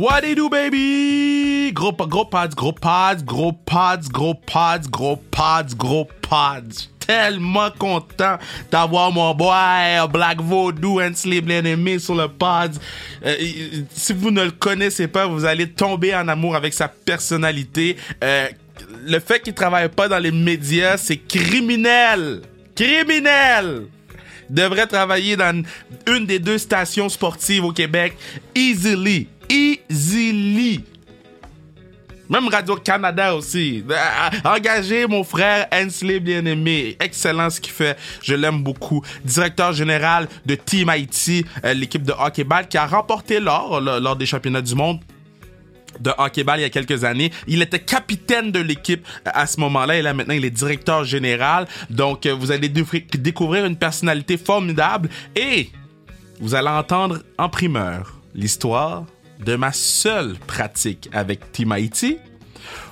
What it do, baby? Gros, gros pads, gros pads, gros pads, gros pads, gros pads, gros pads. Tellement content d'avoir mon boy Black Voodoo and Sleep Enemy sur le pod. Euh, si vous ne le connaissez pas, vous allez tomber en amour avec sa personnalité. Euh, le fait qu'il travaille pas dans les médias, c'est criminel. Criminel devrait travailler dans une des deux stations sportives au Québec easily. Easily. Même Radio-Canada aussi. Engagez mon frère Hensley bien-aimé. Excellent ce qu'il fait. Je l'aime beaucoup. Directeur général de Team Haïti, euh, l'équipe de hockey-ball qui a remporté l'or lors des championnats du monde de hockey-ball il y a quelques années. Il était capitaine de l'équipe à ce moment-là et là maintenant il est directeur général. Donc euh, vous allez découvrir une personnalité formidable et vous allez entendre en primeur l'histoire de ma seule pratique avec Team Haiti.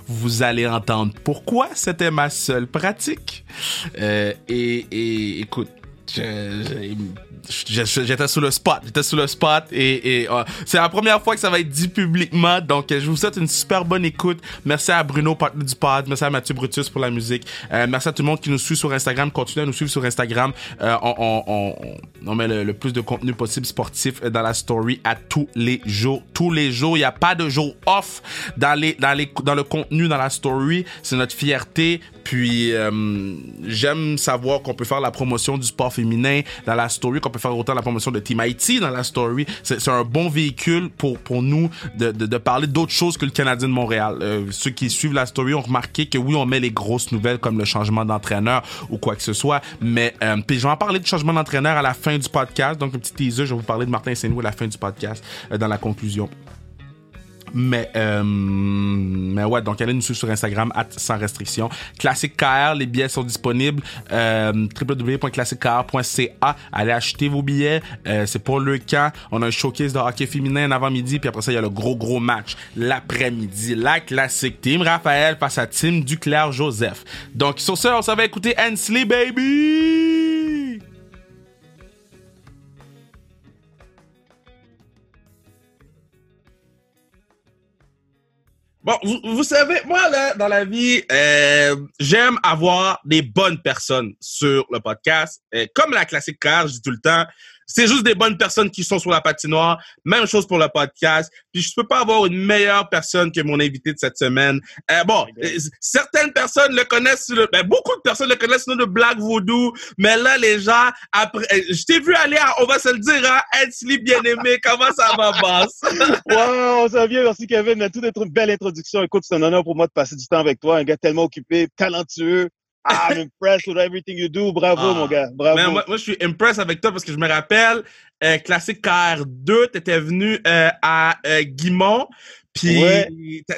Vous allez entendre pourquoi c'était ma seule pratique. Euh, et, et écoute, j'étais sous le spot, j'étais sous le spot et, et euh, c'est la première fois que ça va être dit publiquement. Donc, je vous souhaite une super bonne écoute. Merci à Bruno, partenaire du pod. Merci à Mathieu Brutus pour la musique. Euh, merci à tout le monde qui nous suit sur Instagram. Continuez à nous suivre sur Instagram. Euh, on, on, on, on, met le, plus de contenu possible sportif dans la story à tous les jours. Tous les jours. Il n'y a pas de jour off dans les, dans les, dans le contenu dans la story. C'est notre fierté. Puis euh, j'aime savoir qu'on peut faire la promotion du sport féminin dans la story, qu'on peut faire autant la promotion de Team IT dans la story. C'est un bon véhicule pour pour nous de, de, parler d'autres choses que le Canadien de Montréal. Euh, ceux qui suivent la story ont remarqué que oui, on met les grosses nouvelles comme le changement d'entraîneur ou quoi que ce soit, mais euh, puis je vais en parler du changement d'entraîneur à la fin du podcast. Donc un petit teaser, je vais vous parler de Martin saint à la fin du podcast dans la conclusion. Mais, euh, mais ouais, donc allez nous suivre sur Instagram, sans restriction. Classique KR, les billets sont disponibles. Euh, www.classiquekr.ca. Allez acheter vos billets. Euh, c'est pour le camp. On a un showcase de hockey féminin avant-midi, puis après ça, il y a le gros, gros match l'après-midi. La classique team Raphaël face à team Duclair Joseph. Donc, sur ce, on s'en va écouter Ansley Baby! Bon, vous, vous, savez, moi, là, dans la vie, euh, j'aime avoir des bonnes personnes sur le podcast. Euh, comme la classique car, je dis tout le temps, c'est juste des bonnes personnes qui sont sur la patinoire. Même chose pour le podcast. Puis je peux pas avoir une meilleure personne que mon invité de cette semaine. Euh, bon, certaines personnes le connaissent, le, ben, beaucoup de personnes le connaissent sur le Black Voodoo, mais là les gens après, euh, je t'ai vu aller à, on va se le dire, hein, Edsley bien aimé. Comment ça va, boss? wow, ça va bien. Merci Kevin. Tout être une belle introduction. Écoute, c'est un honneur pour moi de passer du temps avec toi, un gars tellement occupé, talentueux. I'm impressed with everything you do. Bravo, ah. mon gars. Bravo. moi, moi, je suis impressed avec toi parce que je me rappelle, euh, Classique KR2, tu étais venu euh, à euh, Guimont. Puis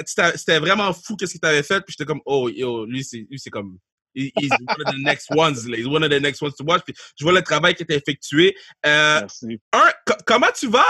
c'était vraiment fou qu'est-ce que tu avais fait. Puis j'étais comme, oh, yo, lui, c'est comme he's one of the next ones. He's one of the next ones to watch. Puis je vois le travail qui était effectué. Euh, Merci. Un, comment tu vas?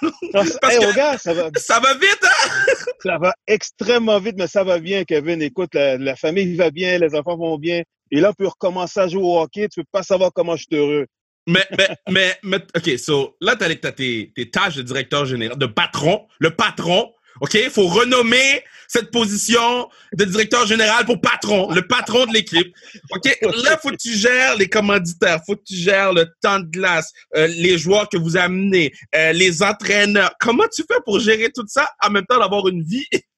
Parce que gars, ça va. Ça va vite, hein? ça va extrêmement vite, mais ça va bien, Kevin. Écoute, la, famille va bien, les enfants vont bien. Et là, on peut recommencer à jouer au hockey. Tu peux pas savoir comment je suis heureux. Mais, mais, mais, mais, OK, so, là, tu as, tes, tes tâches de directeur général, de patron, le patron. OK? Il faut renommer cette position de directeur général pour patron, le patron de l'équipe. OK? Là, faut que tu gères les commanditaires, faut que tu gères le temps de glace, euh, les joueurs que vous amenez, euh, les entraîneurs. Comment tu fais pour gérer tout ça en même temps d'avoir une vie?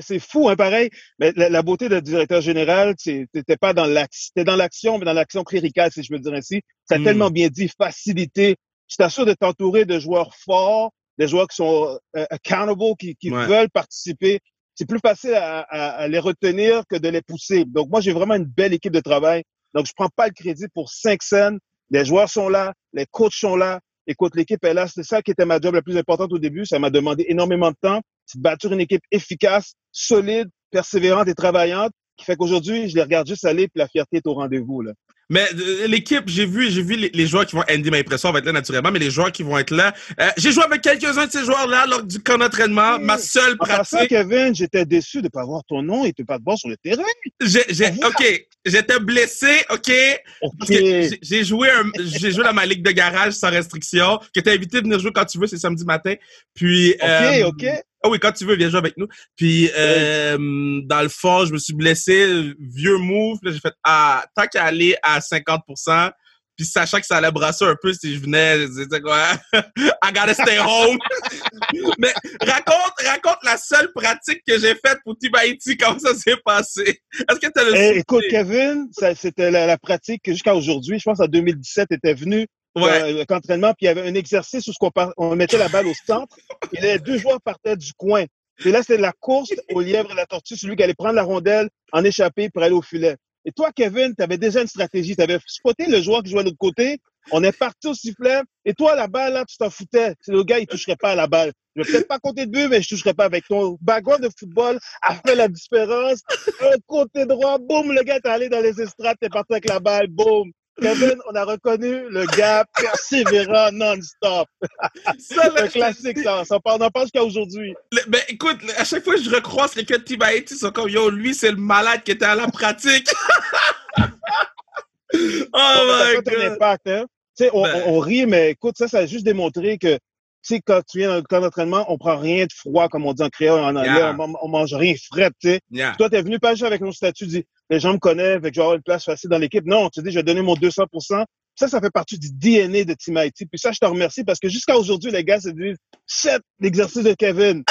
C'est fou, hein, pareil. Mais la, beauté de directeur général, t'étais pas dans l'action, dans l'action, mais dans l'action cléricale, si je veux dire ainsi. Ça a hmm. tellement bien dit, facilité. Tu t'assures de t'entourer de joueurs forts, des joueurs qui sont euh, accountable, qui, qui veulent participer. C'est plus facile à, à, les retenir que de les pousser. Donc, moi, j'ai vraiment une belle équipe de travail. Donc, je prends pas le crédit pour cinq scènes. Les joueurs sont là, les coachs sont là. Écoute, l'équipe est là. C'est ça qui était ma job la plus importante au début. Ça m'a demandé énormément de temps. C'est bâtir une équipe efficace, solide, persévérante et travaillante, qui fait qu'aujourd'hui, je les regarde juste aller, puis la fierté est au rendez-vous. Mais euh, l'équipe, j'ai vu, j'ai vu les, joueurs qui vont Andy ma impression va être là naturellement, mais les joueurs qui vont être là. Euh, j'ai joué avec quelques-uns de ces joueurs-là lors du camp d'entraînement. Ma seule en pratique. Kevin, j'étais déçu de pas voir ton nom et de pas te voir sur le terrain. J'ai, j'ai, ok, j'étais blessé, ok. okay. J'ai joué, j'ai joué dans ma ligue de garage sans restriction. Que t'es invité à venir jouer quand tu veux, c'est samedi matin. Puis. Ok, euh, ok. Ah oui, quand tu veux, viens jouer avec nous. Puis, euh, dans le fond, je me suis blessé, vieux move. J'ai fait, ah, tant qu'à aller à 50%, puis sachant que ça allait brasser un peu si je venais, je disais quoi, I gotta stay home. Mais raconte, raconte la seule pratique que j'ai faite pour Team Haïti, comment ça s'est passé? Est-ce que tu as le hey, Écoute, Kevin, c'était la, la, pratique jusqu'à aujourd'hui, je pense en 2017, était venu ouais. euh, entraînement, puis il y avait un exercice où on, on mettait la balle au centre, et les deux joueurs partaient du coin. Et là, c'était la course au lièvre et la tortue, celui qui allait prendre la rondelle, en échapper pour aller au filet. Et toi, Kevin, tu avais déjà une stratégie. Tu avais spoté le joueur qui jouait de l'autre côté. On est parti au sifflet. Et toi, la balle, là, tu t'en foutais. Le gars, il toucherait pas à la balle. Je vais peut-être pas compter de but, mais je toucherais pas avec ton background de football a fait la différence. Un côté droit, boum, le gars est allé dans les estrades, t'es parti avec la balle, boum. Kevin, on a reconnu le gars persévérant non-stop. C'est un classique, ça. ça on en parle jusqu'à aujourd'hui. Ben, écoute, à chaque fois que je recroise quelqu'un de Tibaïti, ils sont comme, yo, lui, c'est le malade qui était à la pratique. oh my God. Un impact, hein? on, ben... on, rit, mais écoute, ça, ça a juste démontré que tu sais, quand tu viens dans le camp d'entraînement, on prend rien de froid, comme on dit en créole, en anglais, yeah. on, on, mange rien frais, tu sais. Yeah. Toi, t'es venu pas juste avec nos statuts, dis, les gens me connaissent, fait que je vais avoir une place facile dans l'équipe. Non, tu dis, je vais donner mon 200 ça, ça fait partie du DNA de Team Haïti. Puis ça, je te remercie parce que jusqu'à aujourd'hui, les gars se disent, c'est l'exercice de Kevin.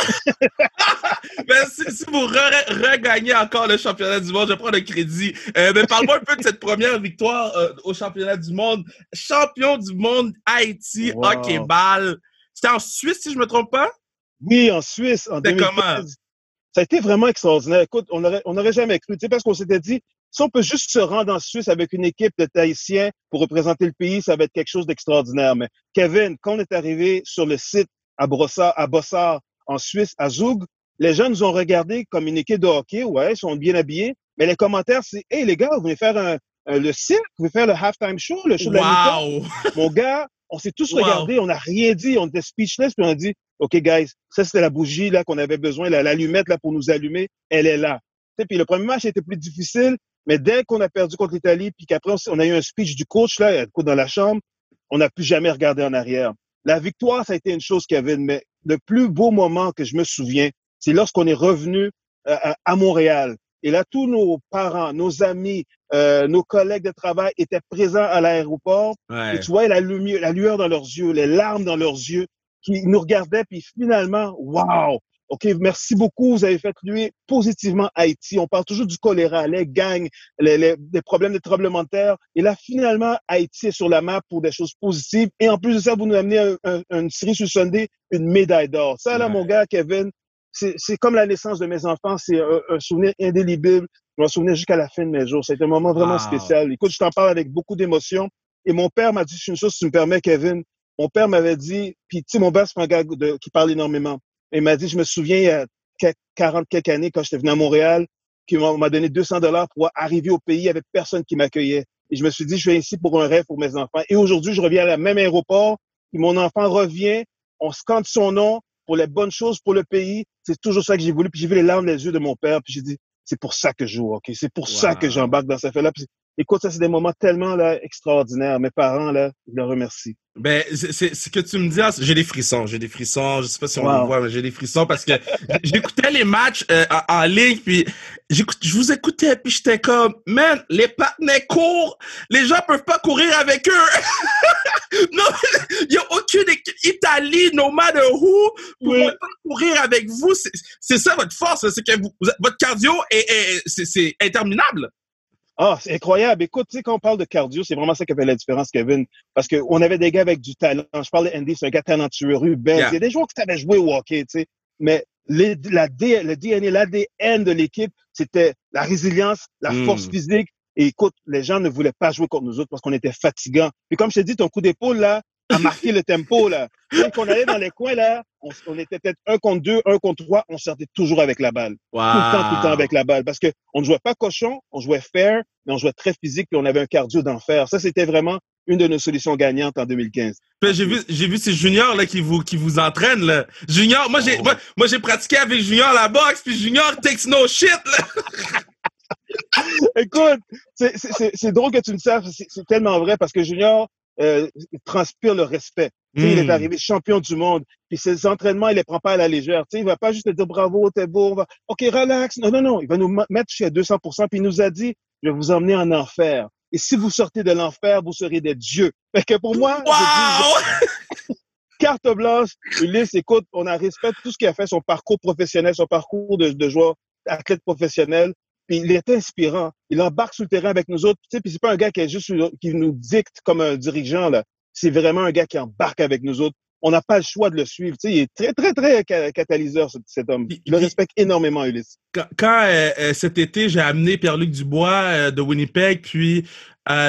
mais si, si vous regagnez re encore le championnat du monde, je prends le crédit. Euh, mais parle-moi un peu de cette première victoire euh, au championnat du monde. Champion du monde Haïti, wow. hockey ball. C'était en Suisse, si je me trompe pas? Oui, en Suisse, en 2015. Comment? Ça a été vraiment extraordinaire. Écoute, on n'aurait on aurait jamais cru, tu sais, parce qu'on s'était dit, si on peut juste se rendre en Suisse avec une équipe de Tahitiens pour représenter le pays, ça va être quelque chose d'extraordinaire. Mais Kevin, quand on est arrivé sur le site à Brossard, à Bossard, en Suisse, à Zoug, les gens nous ont regardé comme une équipe de hockey. Ouais, ils sont bien habillés. Mais les commentaires, c'est, hey, les gars, vous voulez faire un, un le cirque? Vous voulez faire le halftime show, le show wow. de la mi Mon gars, on s'est tous wow. regardés, on n'a rien dit, on était speechless, puis on a dit, OK, guys, ça, c'était la bougie, là, qu'on avait besoin, l'allumette, là, pour nous allumer, elle est là. T'sais, puis le premier match était plus difficile, mais dès qu'on a perdu contre l'Italie, puis qu'après, on a eu un speech du coach, là, dans la chambre, on n'a plus jamais regardé en arrière. La victoire, ça a été une chose, Kevin, mais le plus beau moment que je me souviens, c'est lorsqu'on est revenu euh, à Montréal. Et là, tous nos parents, nos amis, euh, nos collègues de travail étaient présents à l'aéroport. Ouais. Et tu vois la lumière, la lueur dans leurs yeux, les larmes dans leurs yeux, qui nous regardaient, puis finalement, wow! OK, merci beaucoup. Vous avez fait lui positivement Haïti. On parle toujours du choléra, les gangs, les, les, les problèmes de tremblement de terre. Et là, finalement, Haïti est sur la map pour des choses positives. Et en plus de ça, vous nous amenez un, un, une série sur Sunday, une médaille d'or. Ça, là, ouais. mon gars, Kevin, c'est comme la naissance de mes enfants. C'est un, un, souvenir indélébile. Je m'en souvenir jusqu'à la fin de mes jours. C'est un moment vraiment wow. spécial. Écoute, je t'en parle avec beaucoup d'émotion. Et mon père m'a dit une chose, si tu me permets, Kevin. Mon père m'avait dit, puis tu sais, mon père, c'est un gars de, qui parle énormément. Il m'a dit, je me souviens, il y a 40 quelques années, quand j'étais venu à Montréal, qu'il m'a donné 200 dollars pour arriver au pays, avait personne qui m'accueillait. Et je me suis dit, je viens ici pour un rêve pour mes enfants. Et aujourd'hui, je reviens à la même aéroport, et mon enfant revient, on scande son nom pour les bonnes choses pour le pays. C'est toujours ça que j'ai voulu. Puis j'ai vu les larmes des yeux de mon père, puis j'ai dit, c'est pour ça que je joue, OK? C'est pour wow. ça que j'embarque dans cette affaire-là. Écoute, ça, c'est des moments tellement là, extraordinaires. Mes parents, là, je les remercie. Ben, c'est ce que tu me dis, j'ai des frissons, j'ai des frissons, je sais pas si on wow. le voit, mais j'ai des frissons parce que j'écoutais les matchs euh, en, en, ligne, puis je vous écoutais, puis j'étais comme, man, les partenaires courent, les gens peuvent pas courir avec eux. non, il y a aucune Italie, no matter who, pourront oui. pas courir avec vous. C'est ça votre force, c'est que vous, votre cardio est, est c'est interminable. Ah, c'est incroyable. Écoute, tu sais, quand on parle de cardio, c'est vraiment ça qui fait la différence, Kevin. Parce qu'on avait des gars avec du talent. Je parle d'Andy, c'est un gars talentueux, Ruben. Yeah. C'est des joueurs qui savaient jouer au hockey, tu sais. Mais les, la, le DNA, l'ADN de l'équipe, c'était la résilience, la mm. force physique. Et écoute, les gens ne voulaient pas jouer contre nous autres parce qu'on était fatigants. Puis comme je t'ai dit, ton coup d'épaule, là, a marqué le tempo, là. Quand on allait dans les coins, là, on, on était peut-être un contre deux, un contre trois, on sortait toujours avec la balle. Wow. Tout le temps, tout le temps avec la balle. Parce que on ne jouait pas cochon, on jouait fair, mais on jouait très physique, puis on avait un cardio d'enfer. Ça, c'était vraiment une de nos solutions gagnantes en 2015. J'ai vu, j'ai vu ces juniors là qui vous qui vous entraînent là. Junior, moi j'ai, oh. moi, moi j'ai pratiqué avec Junior la boxe, puis Junior takes no shit là. Écoute, c'est drôle que tu me saches, c'est tellement vrai parce que Junior, euh, transpire le respect. Il est hmm. arrivé champion du monde. Puis ses entraînements, il les prend pas à la légère. sais, il va pas juste te dire bravo, t'es beau, va... OK, relax. Non, non, non. Il va nous mettre jusqu'à 200 Puis il nous a dit, je vais vous emmener en enfer. Et si vous sortez de l'enfer, vous serez des dieux. Fait que pour moi, carte blanche, Ulysse, écoute, on a respect tout ce qu'il a fait, son parcours professionnel, son parcours de, de joueur, athlète professionnel. Puis il est inspirant. Il embarque sur le terrain avec nous autres. Tu sais, puis c'est pas un gars qui est juste qui nous dicte comme un dirigeant là. C'est vraiment un gars qui embarque avec nous autres. On n'a pas le choix de le suivre. Tu sais, il est très, très, très catalyseur, cet homme. Je le respecte énormément, Ulysse. Quand, euh, euh, cet été, j'ai amené Pierre-Luc Dubois euh, de Winnipeg, puis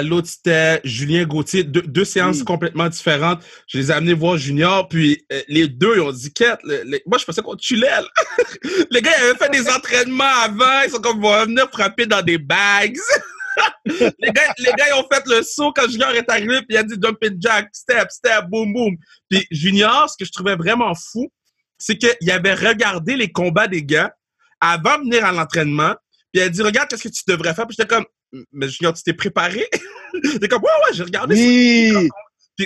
l'autre, c'était Julien Gauthier. deux séances complètement différentes. Je les ai amenés voir Junior, puis euh, les deux, ils ont dit, Quête, moi, je pensais qu'on tuait. les gars, ils avaient fait des entraînements avant. Ils sont comme, vont venir frapper dans des bags. les, gars, les gars, ils ont fait le saut quand Junior est arrivé, puis il a dit jumping jack, step, step, boom, boom. Puis Junior, ce que je trouvais vraiment fou, c'est qu'il avait regardé les combats des gars avant de venir à l'entraînement, puis il a dit, regarde, qu'est-ce que tu devrais faire? Puis j'étais comme, mais Junior, tu t'es préparé? T'es comme, ouais, ouais, j'ai regardé oui.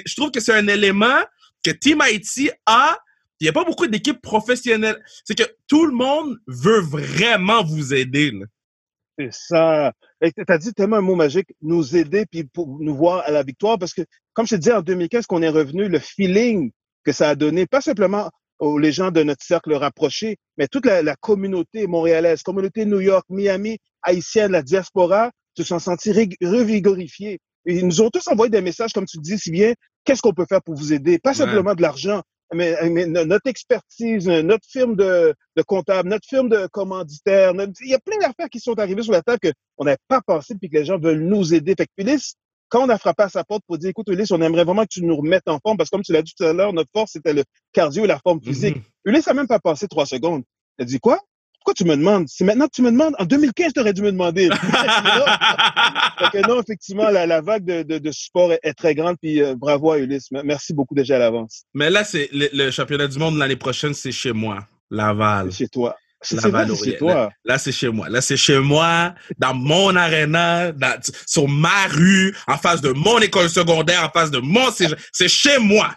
je trouve que c'est un élément que Team Haiti a. Il n'y a pas beaucoup d'équipes professionnelles. C'est que tout le monde veut vraiment vous aider. C'est ça. Tu as dit tellement un mot magique, nous aider puis pour nous voir à la victoire. Parce que, comme je te disais, en 2015, qu'on est revenu, le feeling que ça a donné, pas simplement aux les gens de notre cercle rapproché, mais toute la, la communauté montréalaise, communauté New York, Miami, haïtienne, la diaspora, se sont sentis revigorifiés. Et ils nous ont tous envoyé des messages, comme tu dis si bien, qu'est-ce qu'on peut faire pour vous aider? Pas simplement de l'argent, mais, notre expertise, notre firme de, de comptable, notre firme de commanditaire. il y a plein d'affaires qui sont arrivées sur la table qu'on n'avait pas pensé puis que les gens veulent nous aider. Fait que Ulysse, quand on a frappé à sa porte pour dire, écoute, Ulysse, on aimerait vraiment que tu nous remettes en forme parce que comme tu l'as dit tout à l'heure, notre force, c'était le cardio et la forme physique. Mm-hmm. Ulysse n'a même pas pensé trois secondes. Il a dit quoi? Pourquoi tu me demandes? C'est maintenant que tu me demandes? En 2015, tu aurais dû me demander. non, effectivement, la, vague de, support est, très grande. Puis euh, bravo à Ulysse. Merci beaucoup déjà à l'avance. Mais là, c'est le, championnat du monde l'année prochaine, c'est chez moi, Laval. C'est chez toi. C'est chez toi. Là, c'est chez moi. Là, c'est chez moi, dans mon aréna, sur ma rue, en face de mon école secondaire, en face de mon... C'est chez moi.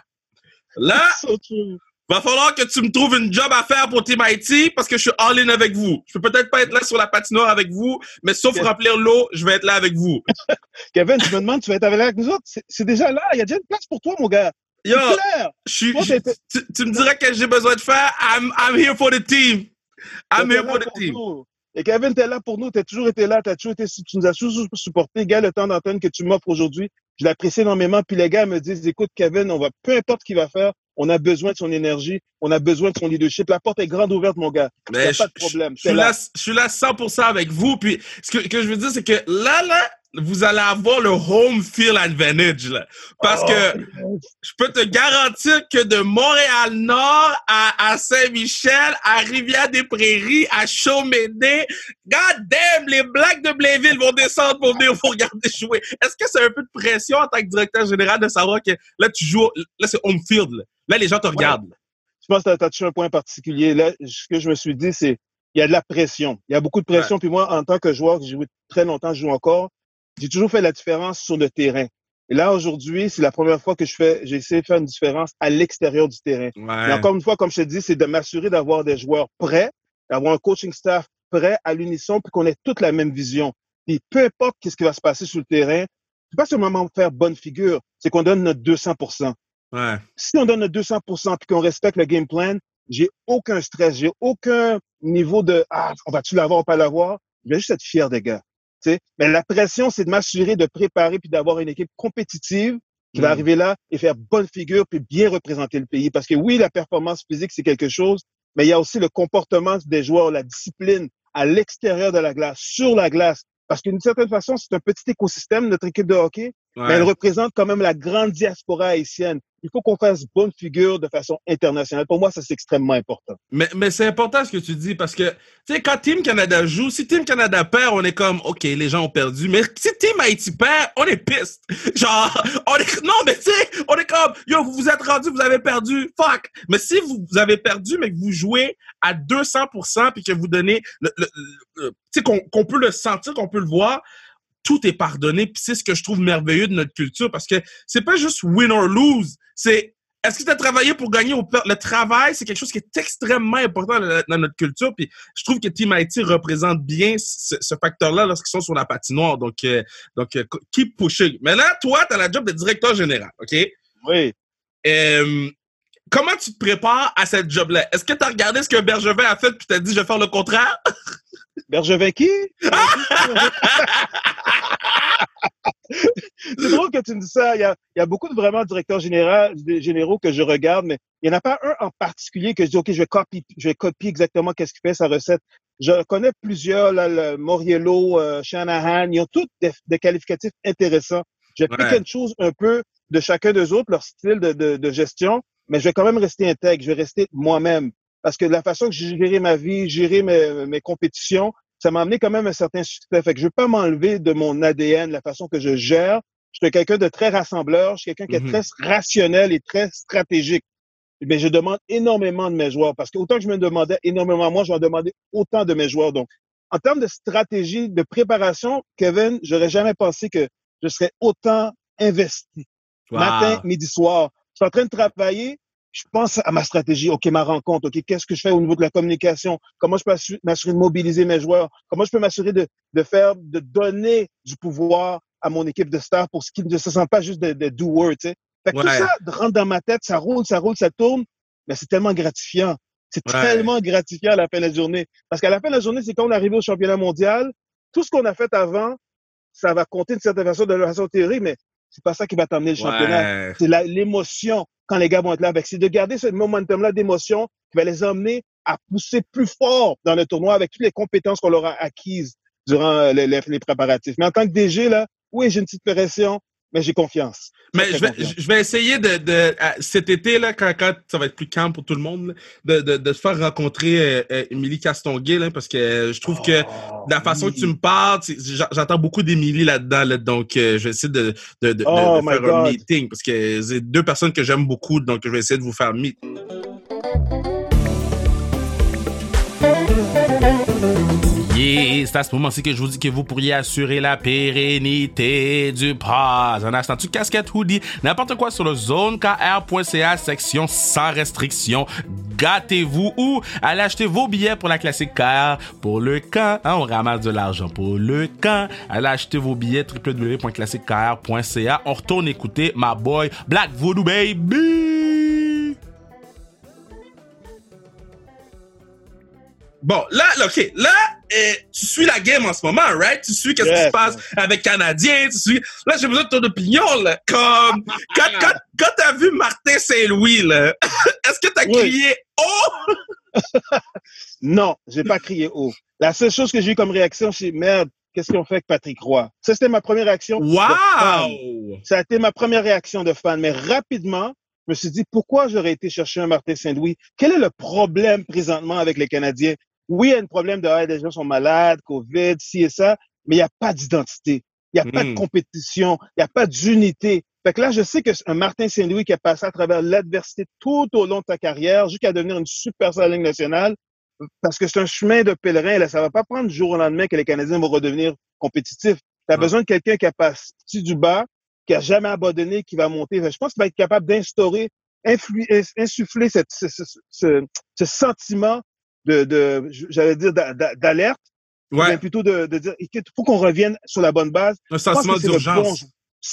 Là, Va falloir que tu me trouves une job à faire pour Team IT parce que je suis all-in avec vous. Je peux peut-être pas être là sur la patinoire avec vous, mais sauf remplir l'eau, je vais être là avec vous. Kevin, tu me demandes, tu vas être avec nous autres? C'est déjà là. Il y a déjà une place pour toi, mon gars. Yo, je suis, tu, me dirais que j'ai besoin de faire? I'm, I'm here for the team. I'm here for the team. Et Kevin, tu es là pour nous. Tu as toujours été là. As toujours été, tu nous as toujours supporté. Gars, le temps d'antenne que tu m'offres aujourd'hui, je l'apprécie énormément. Puis les gars me disent, écoute, Kevin, on va, peu importe ce qu'il va faire, on a besoin de son énergie, on a besoin de son leadership. La porte est grande ouverte, mon gars. Il a pas de problème. Je, suis là. je suis là 100% avec vous. Puis ce que, que je veux dire, c'est que là, là, vous allez avoir le home field advantage. Là. Parce que oh. je peux te garantir que de Montréal-Nord à, à Saint-Michel, à Rivière-des-Prairies, à Chaumédé, god damn, les Blacks de Blainville vont descendre pour venir vous regarder jouer. Est-ce que c'est un peu de pression en tant que directeur général de savoir que là, tu joues, là, c'est home field. Là? Les gens te regardent. Je pense que tu as touché un point particulier. Là, ce que je me suis dit, c'est il y a de la pression. Il y a beaucoup de pression. Puis moi, en tant que joueur, j'ai joué très longtemps, je joue encore j'ai toujours fait la différence sur le terrain. Et là, aujourd'hui, c'est la première fois que je fais, j'ai essayé de faire une différence à l'extérieur du terrain. Et encore une fois, comme je te dis, c'est de m'assurer d'avoir des joueurs prêts, d'avoir un coaching staff prêt à l'unisson, puis qu'on ait toute la même vision. Et peu importe qu'est-ce qui va se passer sur le terrain, c'est pas seulement faire bonne figure, c'est qu'on donne notre 200 ouais. Si on donne notre 200% puis qu'on respecte le game plan, j'ai aucun stress, j'ai aucun niveau de ah, on va-tu l'avoir ou pas l'avoir. Je vais juste être fier des gars. Mais la pression, c'est de m'assurer de préparer puis d'avoir une équipe compétitive qui va mm. arriver là et faire bonne figure puis bien représenter le pays. Parce que oui, la performance physique, c'est quelque chose, mais il y a aussi le comportement des joueurs, la discipline à l'extérieur de la glace, sur la glace. Parce qu'une certaine façon, c'est un petit écosystème, notre équipe de hockey, mais elle représente quand même la grande diaspora haïtienne il faut qu'on fasse bonne figure de façon internationale. Pour moi, ça, c'est extrêmement important. Mais, mais c'est important ce que tu dis parce que, tu sais, quand Team Canada joue, si Team Canada perd, on est comme, OK, les gens ont perdu. Mais si Team Haïti perd, on est piste. Genre, on est, non, mais tu sais, on est comme, yo, vous vous êtes rendu, vous avez perdu, fuck. Mais si vous, avez perdu, mais que vous jouez à 200% puis que vous donnez, le, tu sais, qu'on peut le sentir, qu'on peut le voir, tout est pardonné. Puis c'est ce que je trouve merveilleux de notre culture parce que c'est pas juste win or lose, c'est est-ce que tu as travaillé pour gagner au Le travail, c'est quelque chose qui est extrêmement important dans notre culture. Puis je trouve que Team IT représente bien ce, facteur-là lorsqu'ils sont sur la patinoire. Donc, euh, donc euh, keep pushing. Mais là, toi, tu as la job de directeur général, OK? Oui. Euh, comment tu te prépares à cette job-là? Est-ce que tu as regardé ce que Bergevin a fait puis tu t'as dit je vais faire le contraire? Bergevin qui? c'est drôle que tu me dis ça. Il y a, il y a beaucoup de vraiment directeurs généraux que je regarde, mais il n'y en a pas un en particulier que je dis, OK, je vais copier, je vais copier exactement qu'est-ce qu'il fait, sa recette. Je connais plusieurs, là, le Moriello, euh, Shanahan, ils ont tous des, qualificatifs intéressants. Je vais ouais. quelque chose un peu de chacun d'eux autres, leur style de, de, de gestion, mais je vais quand même rester intègre, je vais rester moi-même. Parce que la façon que j'ai géré ma vie, gérer mes, mes compétitions, ça m'a amené quand même un certain succès. Fait que je veux pas m'enlever de mon ADN, la façon que je gère. Je suis quelqu'un de très rassembleur, je suis quelqu'un qui est mm-hmm. très rationnel et très stratégique. Mais je demande énormément de mes joueurs parce que autant que je me demandais énormément moi, je vais demander autant de mes joueurs. Donc, en termes de stratégie, de préparation, Kevin, j'aurais jamais pensé que je serais autant investi. Matin, midi, soir. Je suis en train de travailler je pense à ma stratégie, OK, ma rencontre, OK, qu'est-ce que je fais au niveau de la communication? Comment je peux m'assurer de mobiliser mes joueurs? Comment je peux m'assurer de, de faire, de donner du pouvoir à mon équipe de staff pour ce qu'ils ne se sentent pas juste des de doers, tu sais? Fait que tout ça rentre dans ma tête, ça roule, ça roule, ça tourne, mais c'est tellement gratifiant. C'est tellement gratifiant à la fin de la journée. Parce qu'à la fin de la journée, c'est quand on arrive au championnat mondial, tout ce qu'on a fait avant, ça va compter d'une certaine façon de la façon théorie, mais c'est pas ça qui va t'amener le championnat. C'est l'émotion quand les gars vont être là avec. C'est de garder ce momentum-là d'émotion qui va les emmener à pousser plus fort dans le tournoi avec toutes les compétences qu'on leur a acquises durant les, les, préparatifs. Mais en tant que DG, là, oui, j'ai une petite pression, mais j'ai confiance. Mais je vais, je vais, essayer de, de cet été là, quand, quand, ça va être plus calme pour tout le monde, de, de, de faire rencontrer euh, euh Émilie Castonguay là, parce que je trouve que oh, la façon que tu me parles, j'entends beaucoup d'Émilie là-dedans, là, donc euh, je vais essayer de, de, de, oh faire un meeting parce que c'est deux personnes que j'aime beaucoup, donc je vais essayer de vous faire meet. C'est à ce moment-ci que je vous dis que vous pourriez assurer la pérennité du pod. En achetant toute casquette, hoodie, n'importe quoi sur le zonekr.ca, section sans restriction. Gâtez-vous ou allez acheter vos billets pour la classique car pour le camp. Hein, on ramasse de l'argent pour le camp. Allez acheter vos billets www.classiquecar.ca. On retourne écouter ma boy Black Voodoo Baby. Bon, là, OK, là, eh, tu suis la game en ce moment, right? Tu suis qu'est-ce qui se passe avec Canadiens, tu suis... Là, j'ai besoin de ton opinion, là. Comme, quand, quand, quand t'as vu Martin Saint-Louis, là, est-ce que t'as crié « Oh! non, j'ai pas crié « Oh ». La seule chose que j'ai eu comme réaction, c'est « Merde, qu'est-ce qu'ils ont fait avec Patrick Roy? » Ça, c'était ma première réaction Wow! Ça a été ma première réaction de fan. Mais rapidement, je me suis dit, pourquoi j'aurais été chercher un Martin Saint-Louis? Quel est le problème présentement avec les Canadiens? Oui, il y a un problème de ah, des gens sont malades, COVID, ci et ça, mais il n'y a pas d'identité. Il n'y a pas de hmm. compétition, il n'y a pas d'unité. Fait que là, je sais que un Martin Saint-Louis qui a passé à travers l'adversité tout au long de sa carrière jusqu'à devenir une super ligne nationale, parce que c'est un chemin de pèlerin, là, ça va pas prendre du jour au lendemain que les Canadiens vont redevenir compétitifs. Tu as besoin de quelqu'un qui a passé du bas, qui a jamais abandonné, qui va monter. Je pense qu'il va être capable d'instaurer, insuffler cette, ce, ce, ce, sentiment de, de j'allais dire, d'alerte. Ouais. plutôt de, de dire, il faut qu'on revienne sur la bonne base. Un sentiment d'urgence.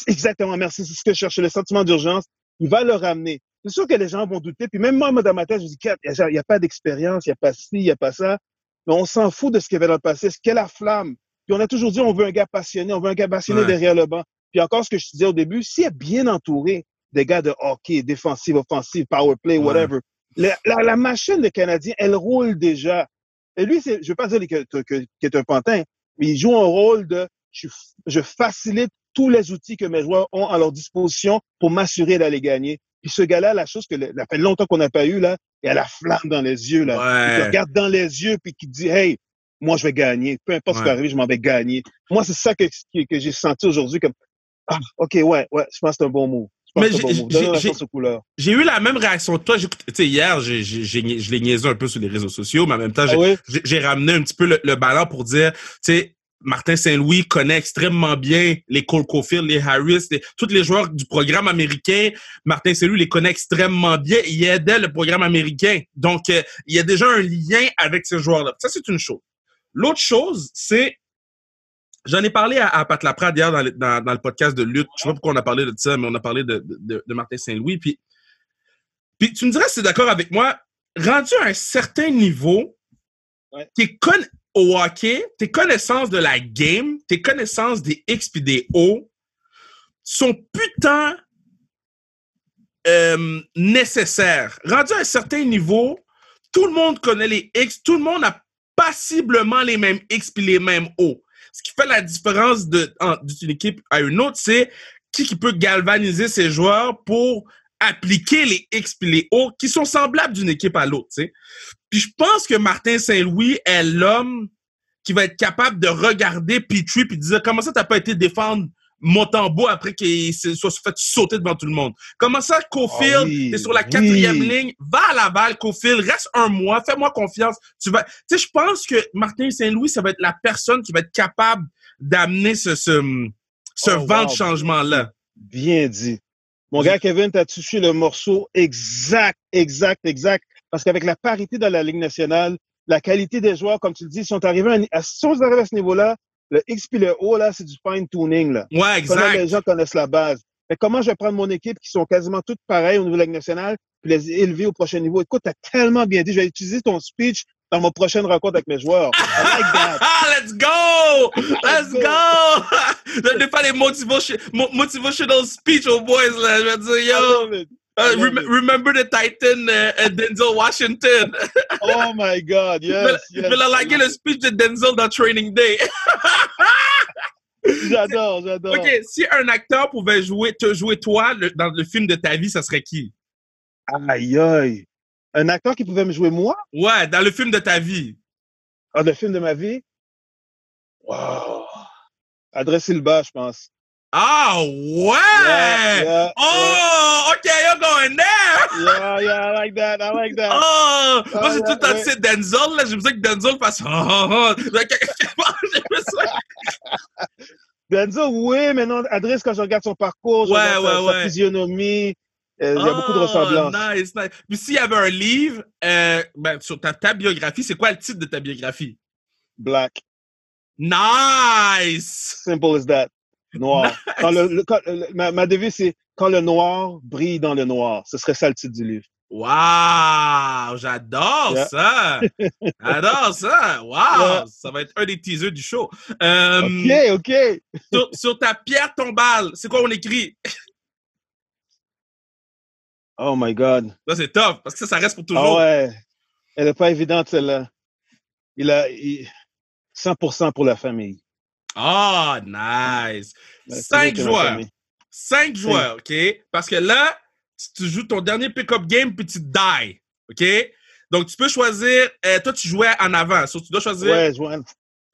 Exactement, merci. C'est ce que je cherchais, le sentiment d'urgence. Il va le ramener. C'est sûr que les gens vont douter. Puis même moi, dans ma tête, je dis, il n'y a, pas d'expérience, il n'y a pas ci, il n'y a pas ça. Mais on s'en fout de ce qu'il y avait dans le passé. Ce qu'est la flamme. Puis on a toujours dit, on veut un gars passionné, on veut un gars passionné derrière le banc. Puis encore ce que je disais au début, s'il est bien entouré des gars de hockey, défensive, offensive, power play, whatever, la, la, machine de Canadien, elle roule déjà. Et lui, je ne veux pas dire qu'il est un pantin, mais il joue un rôle de je, je, facilite tous les outils que mes joueurs ont à leur disposition pour m'assurer d'aller gagner. Puis ce gars-là, la chose que ça fait longtemps qu'on n'a pas eu, là, il a la flamme dans les yeux. Là. Il regarde dans les yeux puis qui dit Hey, moi je vais gagner. Peu importe ce qui arrive, je m'en vais gagner. Moi, c'est ça que, que, j'ai senti aujourd'hui comme Ah, ok, ouais, ouais, je pense que c'est un bon mot. Mais j'ai eu la même réaction que toi. Hier, je l'ai niaisé un peu sur les réseaux sociaux, mais en même temps, ah j'ai ramené un petit peu le, ballon pour dire, tu sais, Martin Saint-Louis connaît extrêmement bien les Cole Caulfield, les Harris, tous les joueurs du programme américain. Martin Saint-Louis les connaît extrêmement bien. Il aidait le programme américain. Donc, euh, il y a déjà un lien avec ces joueurs-là. Ça, c'est une chose. L'autre chose, c'est J'en ai parlé à, à Pat Laprade hier dans le, dans, le, podcast de lutte. Je sais pas pourquoi on a parlé de ça, mais on a parlé de, de, de Martin Saint-Louis. Puis, puis tu me dirais si tu es d'accord avec moi, rendu à un certain niveau, ouais. tes con au hockey, tes connaissances de la game, tes connaissances des X et des O sont putain euh, nécessaires. Rendu à un certain niveau, tout le monde connaît les X, tout le monde a passiblement les mêmes X et les mêmes O. Ce qui fait la différence d'une équipe à une autre, c'est qui, qui peut galvaniser ses joueurs pour appliquer les X et les O qui sont semblables d'une équipe à l'autre. Puis je pense que Martin Saint-Louis est l'homme qui va être capable de regarder Petrie puis de dire comment ça t'as pas été défendre Montembeau après qu'il soit fait sauter devant tout le monde. Comment ça, Cofield, oh oui, t'es sur la quatrième oui. ligne, va à Laval, Cofield, reste un mois, fais-moi confiance. Tu vas, tu sais, je pense que Martin Saint-Louis, ça va être la personne qui va être capable d'amener ce, ce, ce oh, vent wow. de changement-là. Bien dit. Mon gars Kevin, t'as touché le morceau exact, exact, exact. Parce qu'avec la parité dans la Ligue nationale, la qualité des joueurs, comme tu le dis, sont arrivés à, sont arrivés à ce niveau-là, le X puis le O, là, c'est du fine tuning, là. Ouais, exact. Comment les gens connaissent la base. Mais comment je vais prendre mon équipe qui sont quasiment toutes pareilles au niveau de la Ligue nationale puis les élever au prochain niveau? Écoute, t'as tellement bien dit. Je vais utiliser ton speech dans ma prochaine rencontre avec mes joueurs. I like that. Let's go! Let's go! Je vais faire les motivation, motivational speech aux boys, là. Je vais dire, yo. Uh, rem remember the Titan uh, Denzel Washington? oh my God, yes. Je vais yes, liker le speech de Denzel dans Training Day. j'adore, j'adore. OK, si un acteur pouvait jouer, te jouer toi le, dans le film de ta vie, ça serait qui? Aïe, aïe. Un acteur qui pouvait me jouer moi? Ouais, dans le film de ta vie. Ah, le film de ma vie? Wow. Adresse bas, je pense. Ah, ouais! Yeah, yeah, oh, OK, you're going there! Yeah, yeah, I like that, I like that. Oh, moi, j'ai tout le temps Denzel, là. J'ai besoin que Denzel fasse oh, oh, oh. Denzel, oui, mais non, Adresse, quand je regarde son parcours, je ouais, regarde ouais, sa, ouais. sa physionomie, euh, il y a oh, beaucoup de ressemblances. Nice, nice. Puis s'il y avait un livre, euh, ben, sur ta, ta biographie, c'est quoi le titre de ta biographie? Black. Nice! Simple as that. Noir. Nice. Quand le, le, quand, le, ma, ma devise, c'est Quand le noir brille dans le noir. Ce serait ça le titre du livre. Wow! J'adore yeah. ça! J'adore ça! Wow! Yeah. Ça va être un des teasers du show. Euh, OK, OK. sur, sur, ta pierre tombale, c'est quoi on écrit? Oh my God. Ça, c'est tough, parce que ça, ça reste pour toujours. Ah ouais. Elle n'est pas évidente, celle-là. Il a il... 100% pour la famille. Ah, oh, nice. Cinq joueurs. Cinq joueurs, OK? Parce que là, tu joues ton dernier pick-up game, puis tu die. OK? Donc, tu peux choisir. Euh, toi, tu jouais en avant. So, tu dois choisir. Ouais, jouais.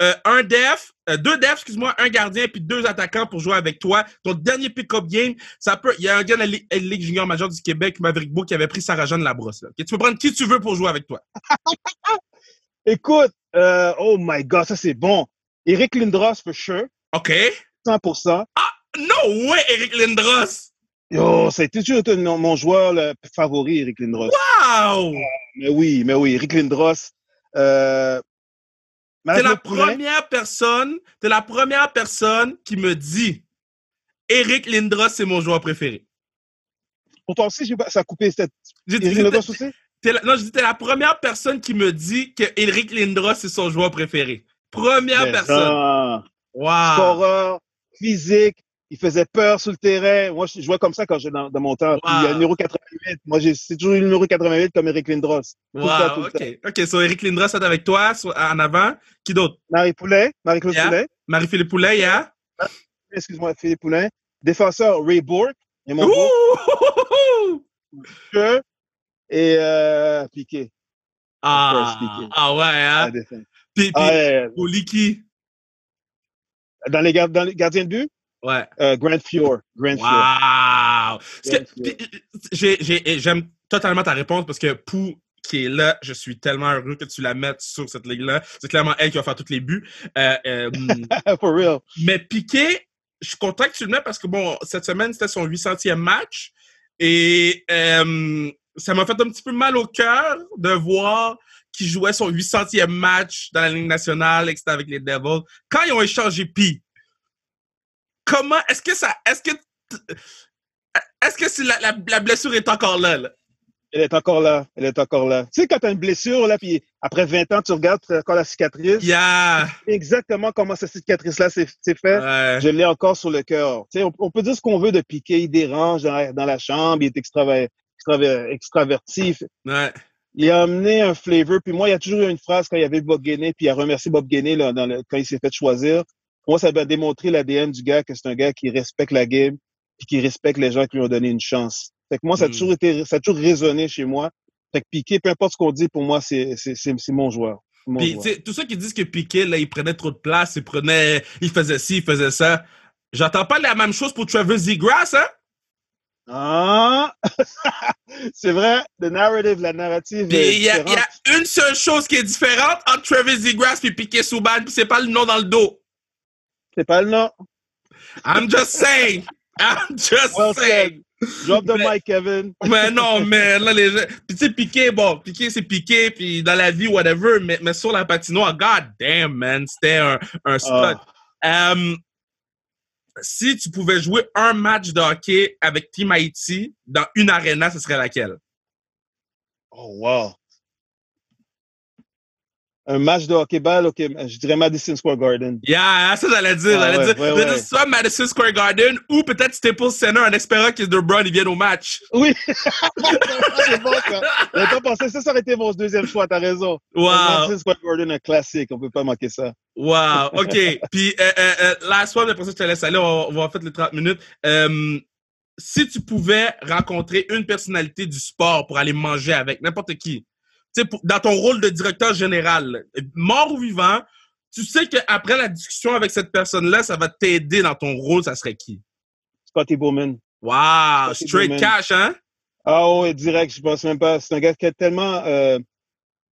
Euh, un def, euh, deux defs, excuse-moi, un gardien puis deux attaquants pour jouer avec toi. Ton dernier pick-up game, ça peut. Il y a un gars de la Ligue, Ligue junior majeure du Québec, Maverick Beau, qui avait pris Sarah-Jeanne Labrosse. Là. Okay? Tu peux prendre qui tu veux pour jouer avec toi. Écoute, euh, oh my God, ça c'est bon. Eric Lindros, for sure. OK. 100%. Ah, no way, Eric Lindros! Yo, ça a toujours été mon, mon joueur le favori, Eric Lindros. Wow! Euh, mais oui, mais oui, Eric Lindros. Euh, T'es la première personne, t'es la première personne qui me dit Eric Lindros, c'est mon joueur préféré. Pour toi aussi, ça a coupé cette. Eric Lindros aussi? La, non, je dis, t'es la première personne qui me dit que Eric Lindros, c'est son joueur préféré. Première Mais personne. Ça, wow. Scoreur, physique, il faisait peur sur le terrain. Moi, je jouais comme ça quand j'étais dans, dans, mon temps. Wow. Puis, il y a le numéro 88. Moi, c'est toujours eu le numéro 88 comme Eric Lindros. Wow, temps, OK. OK, so Eric Lindros est avec toi en avant. Qui d'autre? Marie Poulet. Marie-Claude yeah. Poulet. Marie-Philippe Poulet, yeah. Excuse-moi, Philippe Poulin. Défenseur, Ray Bourque. Et mon et euh, Piqué. Ah, ah ouais, hein? Puis, ah. Oliki. Dans les, dans les gardiens de but? Ouais. Euh, Grant Fior. Grant wow. J'aime totalement ta réponse parce que pour qui est là. Je suis tellement heureux que tu la mettes sur cette ligue-là. C'est clairement elle qui va faire tous les buts. Euh, euh, For real. mais Piqué, je suis content que tu le mettes parce que, bon, cette semaine, c'était son 800e match. Et ça m'a fait un petit peu mal au cœur de voir qu'il jouait son 800e match dans la Ligue nationale et que c'était avec les Devils. Quand ils ont échangé Pi, comment, est-ce que ça, est-ce que, est-ce que c'est la, la, la blessure est encore là, là? Elle est encore là. Elle est encore là. Tu sais, quand tu as une blessure, là, puis après 20 ans, tu regardes, encore la cicatrice. Yeah. Exactement comment cette cicatrice-là s'est faite. Ouais. Je l'ai encore sur le cœur. Tu sais, on, on peut dire ce qu'on veut de Piqué. Il dérange dans la, dans la chambre. Il est extraver, extraver, extravertif. Ouais. Il a amené un flavor. Puis moi, il y a toujours eu une phrase quand il y avait Bob Guéné, puis il a remercié Bob Guéné là, dans le, quand il s'est fait choisir. Moi, ça m'a démontré l'ADN du gars que c'est un gars qui respecte la game puis qui respecte les gens qui lui ont donné une chance. Fait que moi, ça a Mm. toujours été, ça a toujours résonné chez moi. Fait que Piqué, peu importe ce qu'on dit, pour moi, c'est, c'est, c'est, c'est mon joueur. Mon Puis, joueur. tous ceux qui disent que Piqué, là, il prenait trop de place, il prenait, il faisait ci, il faisait ça. J'entends pas la même chose pour Travis Seagrass, hein? Ah! c'est vrai, le narrative, la narrative. Il y, y a une seule chose qui est différente entre Travis Seagrass et Piqué Souban, puis c'est pas le nom dans le dos. C'est pas le nom. I'm just saying. I'm just Well saying. said. Drop the Mais- mic, Kevin. Mais non, mais là, les gens. Puis tu sais, Piqué, bon, Piqué, c'est Piqué, puis dans la vie, whatever, mais, mais sur la patinoire, god damn, man, c'était un, un. Ah. Euh, si tu pouvais jouer un match de hockey avec Team Haïti dans une arena, ce serait laquelle? Oh, wow. Un match de hockey-ball, ok, je dirais Madison Square Garden. Yeah, ça j'allais dire. Ah j'allais ouais, dire, ouais, ouais. soit Madison Square Garden ou peut-être Staples Center en espérant que LeBron il vienne au match. Oui, c'est bon ça. J'avais pensé, ça, ça aurait été mon deuxième choix, t'as raison. Wow, Madison Square Garden, un classique, on peut pas manquer ça. wow, OK. Puis, euh, euh, euh, last one, après ça, je te laisse aller, on, on va en faire les 30 minutes. Euh, si tu pouvais rencontrer une personnalité du sport pour aller manger avec n'importe qui, pour- dans ton rôle de directeur général, mort ou vivant, tu sais qu'après la discussion avec cette personne-là, ça va t'aider dans ton rôle, ça serait qui? Scotty Bowman. Wow, Scotty straight Bowman. cash, hein? Ah ouais, direct, je pense même pas. C'est un gars qui est tellement, euh,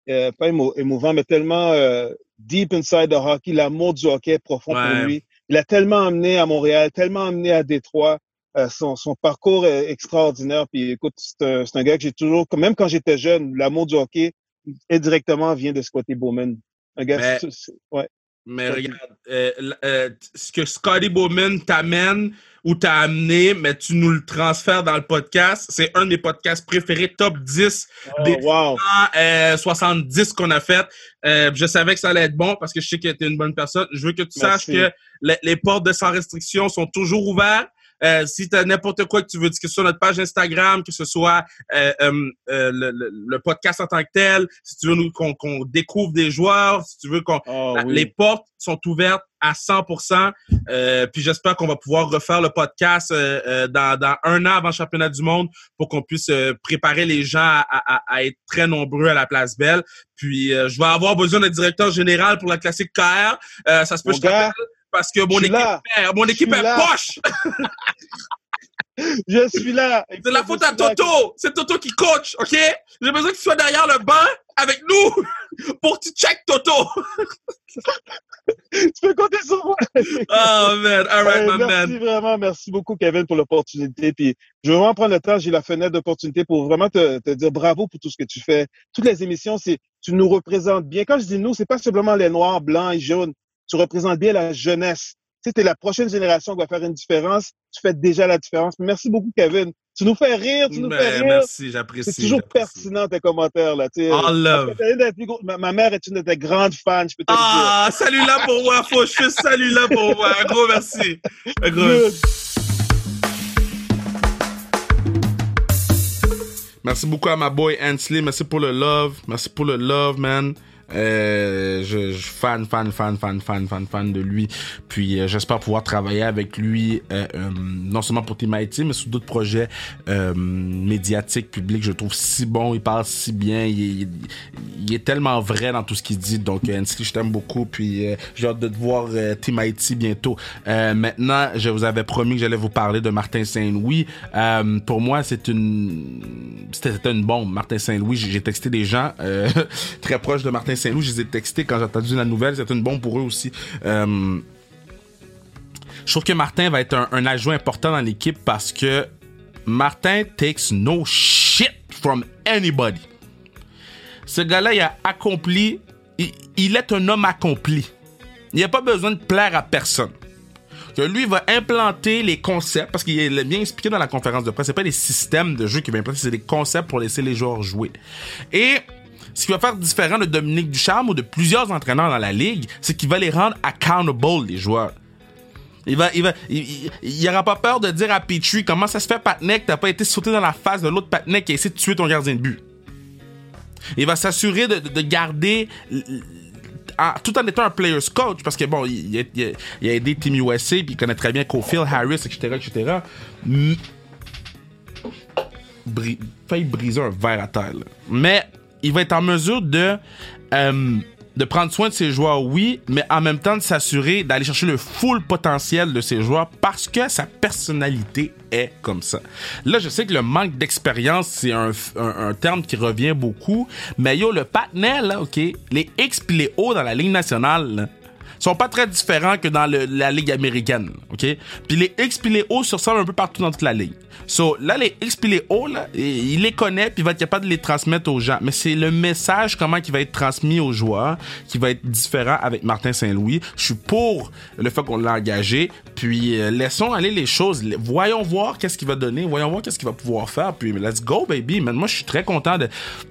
euh, pas émo- émouvant, mais tellement euh, deep inside the hockey, l'amour du hockey est profond Ouais. pour lui. Il a tellement amené à Montréal, tellement amené à Détroit. Euh, son, son parcours est extraordinaire. Puis écoute, c'est un, c'est un gars que j'ai toujours, même quand j'étais jeune, l'amour du hockey indirectement vient de Scotty Bowman. Un gars, Mais- ouais. Mais regarde, euh, euh, ce que Scotty Bowman t'amène ou t'a amené, mais tu nous le transfères dans le podcast, c'est un des podcasts préférés, top 10 Oh, Des- wow. euh, 70 qu'on a fait. Euh, je savais que ça allait être bon parce que je sais que tu es une bonne personne. Je veux que tu saches que les, les portes de sans restriction sont toujours ouvertes. Euh, si tu as n'importe quoi que tu veux, que ce soit notre page Instagram, que ce soit euh, euh, euh, le, le- le podcast en tant que tel, si tu veux nous- qu'on qu'on découvre des joueurs, si tu veux qu'on Oh, la- oui. Les portes sont ouvertes à 100%. Euh, puis j'espère qu'on va pouvoir refaire le podcast dans, dans un an avant le championnat du monde pour qu'on puisse préparer les gens à, à- à être très nombreux à la place Belle. Puis euh, je vais avoir besoin d'un directeur général pour la classique KR. Euh, ça se peut Mon je parce que mon équipe, là. est, mon équipe suis est là. poche. Je suis là. C'est la faute à. Toto. C'est Toto qui coach, OK? J'ai besoin que tu sois derrière le banc avec nous pour que tu check Toto. Tu peux compter sur moi. Oh man, all right, my merci man. vraiment, merci beaucoup Kevin pour l'opportunité. Puis je veux vraiment prendre le temps, j'ai la fenêtre d'opportunité pour vraiment te, te dire bravo pour tout ce que tu fais. Toutes les émissions, c'est tu nous représentes bien. Quand je dis nous, c'est pas simplement les noirs, blancs et jaunes. Tu représentes bien la jeunesse. Tu sais, t'es la prochaine génération qui va faire une différence. Tu fais déjà la différence. Merci beaucoup Kevin. Tu nous fais rire, tu nous Ben, fais rire. merci, j'apprécie. C'est toujours pertinent tes commentaires là. Tu love. Ma, ma mère est une de tes grandes fans, je peux te dire. Ah, salut là pour moi, faut je salut là pour moi. Un gros merci. Un gros Good. Merci beaucoup à ma boy Ansley. Merci pour le love. Merci pour le love, man. Euh, je, fan, fan, fan, fan, fan, fan, fan de lui. Puis euh, j'espère pouvoir travailler avec lui, euh, euh, non seulement pour IT, mais sur d'autres projets euh, médiatiques, publics. Je trouve si bon, il parle si bien, il, est- il est tellement vrai dans tout ce qu'il dit. Donc, Hensley, je t'aime beaucoup. Puis j'ai hâte de te voir IT bientôt. Maintenant, je vous avais promis que j'allais vous parler de Martin Saint-Louis. Pour moi, c'est une c'était une bombe. Martin Saint-Louis, j'ai texté des gens très proches de Martin Saint-Louis. Je les ai textés quand j'ai entendu la nouvelle. C'était une bombe pour eux aussi. Euh, je trouve que Martin va être un, un ajout important dans l'équipe parce que Martin takes no shit from anybody. Ce gars-là, il a accompli. Il, est un homme accompli. Il n'a pas besoin de plaire à personne. Que lui va implanter les concepts, parce qu'il est bien expliqué dans la conférence de presse, c'est pas les systèmes de jeu qu'il va implanter, c'est des concepts pour laisser les joueurs jouer. Et ce qui va faire différent de Dominique Ducharme ou de plusieurs entraîneurs dans la ligue, c'est qu'il va les rendre accountable, les joueurs. Il va, il va, il, pas peur de dire à Petrie comment ça se fait, Patnek, t'as pas été sauté dans la face de l'autre Patnek qui a essayé de tuer ton gardien de but. Il va s'assurer de, de- de garder, tout en étant un player's coach, parce que bon, il, a, aidé Team USA, puis il connaît très bien Cofield, Harris, etc., etc. Bri- briser un verre à terre. Mais il va être en mesure de, euh, de prendre soin de ses joueurs, oui, mais en même temps de s'assurer d'aller chercher le full potentiel de ses joueurs parce que sa personnalité est comme ça. Là, je sais que le manque d'expérience, c'est un, terme qui revient beaucoup, mais yo, le patinet, là, OK, les X pis les O dans la Ligue nationale, sont pas très différents que dans la ligue américaine, ok? Puis les X puis les ressemblent un peu partout dans toute la ligue. So, là, les X puis les O, là, il les connaît puis il va être capable de les transmettre aux gens. Mais c'est le message, comment qui va être transmis aux joueurs, qui va être différent avec Martin Saint-Louis. Je suis pour le fait qu'on l'a engagé. Puis euh, laissons aller les choses. Voyons voir qu'est-ce qu'il va donner. Voyons voir qu'est-ce qu'il va pouvoir faire. Puis let's go, baby. Man, moi, je suis très content de,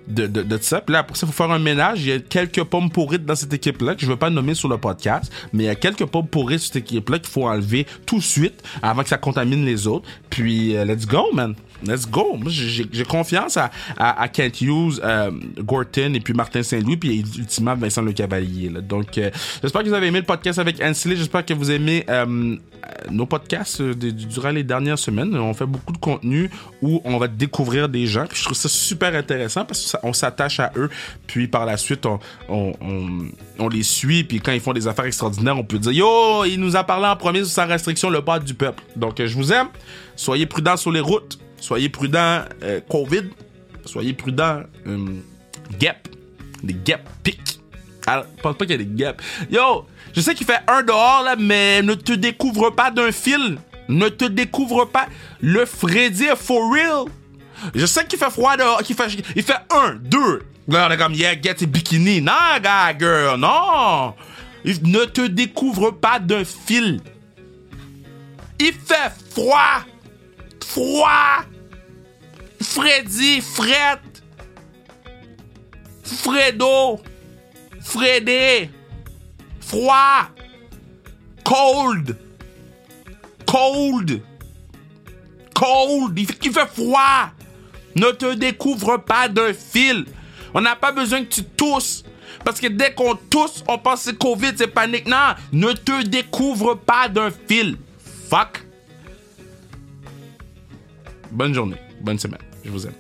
de, de, de ça. Puis là, pour ça, il faut faire un ménage. Il y a quelques pommes pourrites dans cette équipe-là que je ne veux pas nommer sur le podcast. Mais il y a quelques pommes pourrites sur cette équipe-là qu'il faut enlever tout de suite avant que ça contamine les autres. Puis euh, let's go, man. Let's go. J'ai confiance à, Kent Hughes, euh, Gorton et puis Martin Saint-Louis, puis ultimement Vincent Le Cavalier. Donc, euh, j'espère que vous avez aimé le podcast avec Ansley. J'espère que vous aimez euh, nos podcasts durant les dernières semaines. On fait beaucoup de contenu où on va découvrir des gens. Puis je trouve ça super intéressant parce qu'on s'attache à eux. Puis par la suite, on, on, les suit. Puis quand ils font des affaires extraordinaires, on peut dire Yo, il nous a parlé en premier sans restriction le pas du peuple. Donc, je vous aime. Soyez prudents sur les routes. Soyez prudents, euh, COVID. Soyez prudents, euh, guêpes. Des guêpes piquent. Alors, je pense pas qu'il y a des guêpes. Yo, je sais qu'il fait un dehors, là, mais ne te découvre pas d'un fil. Ne te découvre pas. Le Freddy est for real. Je sais qu'il fait froid dehors, qu'il fait, il fait un, deux. Là, on est comme, yeah, get tes bikini. Non, gars, girl, non. Il- ne te découvre pas d'un fil. Il fait froid. Froid. Freddy, Fred. Fredo. Fredé. Froid. Cold. Cold. Cold. Il fait, froid. Ne te découvre pas d'un fil. On n'a pas besoin que tu tousses. Parce que dès qu'on tousse, on pense que c'est Covid, c'est panique. Non, ne te découvre pas d'un fil. Fuck. Bonne journée, bonne semaine. Je vous aime.